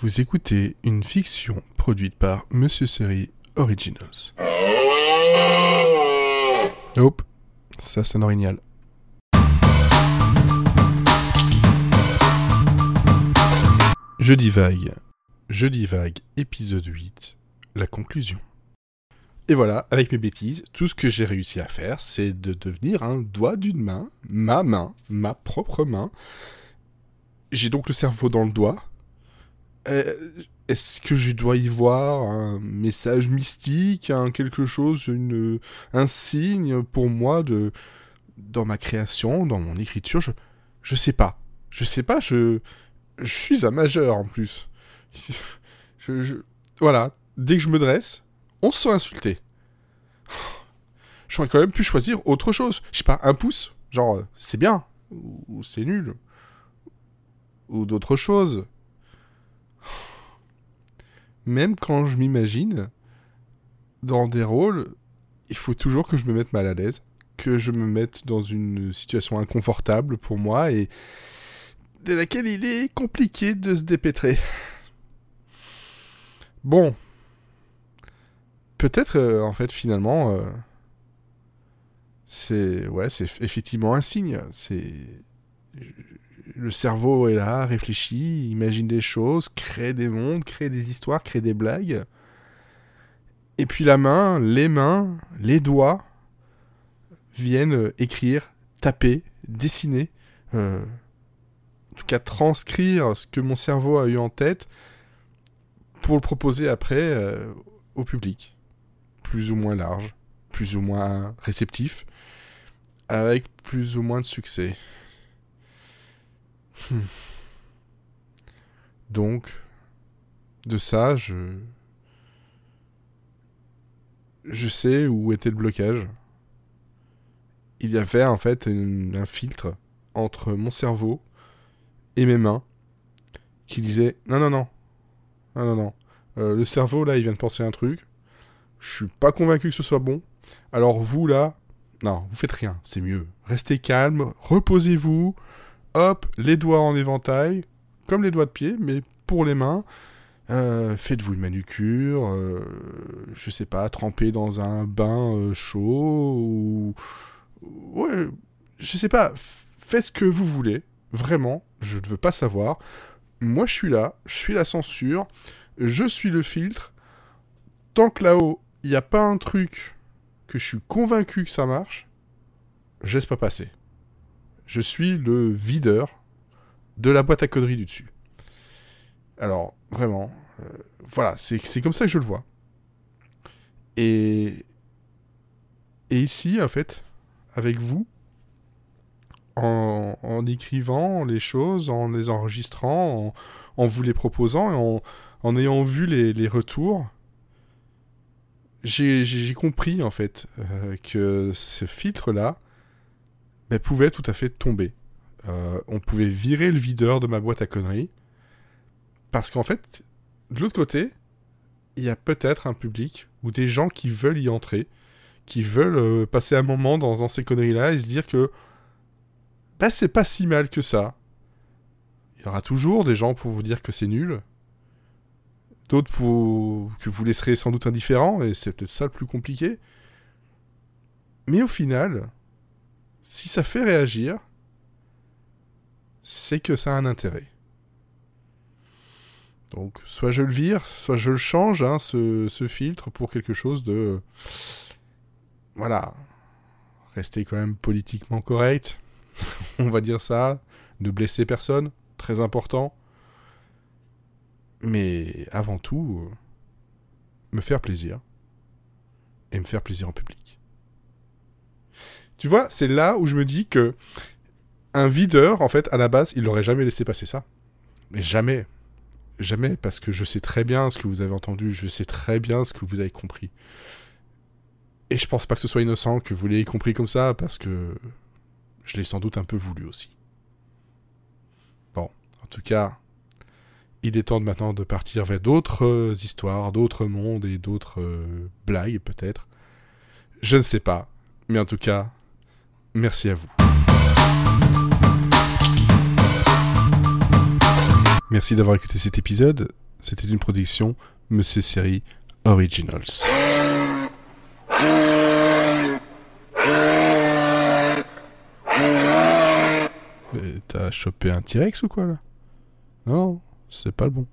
Vous écoutez une fiction produite par Monsieur Série Originals. Hop, ça sonne original. Jeudi vague. Jeudi vague, épisode 8. La conclusion. Et voilà, avec mes bêtises, tout ce que j'ai réussi à faire, c'est de devenir un doigt d'une main, ma main, ma propre main. J'ai donc le cerveau dans le doigt. Euh, Est-ce que je dois y voir un message mystique, un quelque chose, une, un signe pour moi de dans ma création, dans mon écriture Je je sais pas. Je sais pas. Je je suis un majeur en plus. Je, voilà. Dès que je me dresse, on se sent insulté. J'aurais quand même pu choisir autre chose. Je sais pas, un pouce. Genre, euh, c'est bien. Ou, ou c'est nul. Ou d'autres choses. Même quand je m'imagine dans des rôles, il faut toujours que je me mette mal à l'aise. Que je me mette dans une situation inconfortable pour moi et de laquelle il est compliqué de se dépêtrer. Bon. Peut-être, euh, en fait, finalement, euh, c'est ouais, c'est effectivement un signe. C'est le cerveau est là, réfléchit, imagine des choses, crée des mondes, crée des histoires, crée des blagues. Et puis la main, les mains, les doigts viennent euh, écrire, taper, dessiner, euh, en tout cas transcrire ce que mon cerveau a eu en tête pour le proposer après euh, au public, plus ou moins large, plus ou moins réceptif, avec plus ou moins de succès. Hmm. Donc, de ça, je... Je sais où était le blocage. Il y avait en fait un filtre entre mon cerveau et mes mains qui disait non non non. Non non non. Euh, le cerveau là il vient de penser un truc. Je suis pas convaincu que ce soit bon. Alors vous là non vous faites rien. C'est mieux. Restez calme. Reposez-vous hop les doigts en éventail comme les doigts de pied mais pour les mains Euh, faites-vous une manucure euh, je sais pas trempez dans un bain euh, chaud ou ouais je sais pas faites ce que vous voulez Vraiment, je ne veux pas savoir. Moi, je suis là, je suis la censure, je suis le filtre. Tant que là-haut, il n'y a pas un truc que je suis convaincu que ça marche, je pas passer. Je suis le videur de la boîte à conneries du dessus. Alors, vraiment, euh, voilà, c'est comme ça que je le vois. Et, et ici, en fait, avec vous, en, écrivant les choses, en les enregistrant, en, vous les proposant, en, ayant vu les, retours, j'ai compris en fait euh, que ce filtre-là pouvait tout à fait tomber. Euh, on pouvait virer le videur de ma boîte à conneries, parce qu'en fait, de l'autre côté, il y a peut-être un public ou des gens qui veulent y entrer, qui veulent euh, passer un moment dans, dans ces conneries-là et se dire que bah c'est pas si mal que ça. Il y aura toujours des gens pour vous dire que c'est nul. D'autres que vous laisserez sans doute indifférent, et c'est peut-être ça le plus compliqué. Mais au final, si ça fait réagir, c'est que ça a un intérêt. Donc, soit je le vire, soit je le change, hein, ce, filtre, pour quelque chose de... Voilà. Rester quand même politiquement correct on va dire ça, ne blesser personne, très important. Mais avant tout, euh, me faire plaisir. Et me faire plaisir en public. Tu vois, c'est là où je me dis que un videur, en fait, à la base, il n'aurait jamais laissé passer ça. Mais jamais. Jamais, parce que je sais très bien ce que vous avez entendu, je sais très bien ce que vous avez compris. Et je pense pas que ce soit innocent que vous l'ayez compris comme ça, parce que je l'ai sans doute un peu voulu aussi. Bon, en tout cas, il est temps maintenant de partir vers d'autres euh, histoires, d'autres mondes et d'autres euh, blagues peut-être. Je ne sais pas, mais en tout cas, merci à vous. Merci d'avoir écouté cet épisode. c'était une production Monsieur Série Originals. Mais T'as chopé un T-Rex ou quoi là? Non, c'est pas le bon.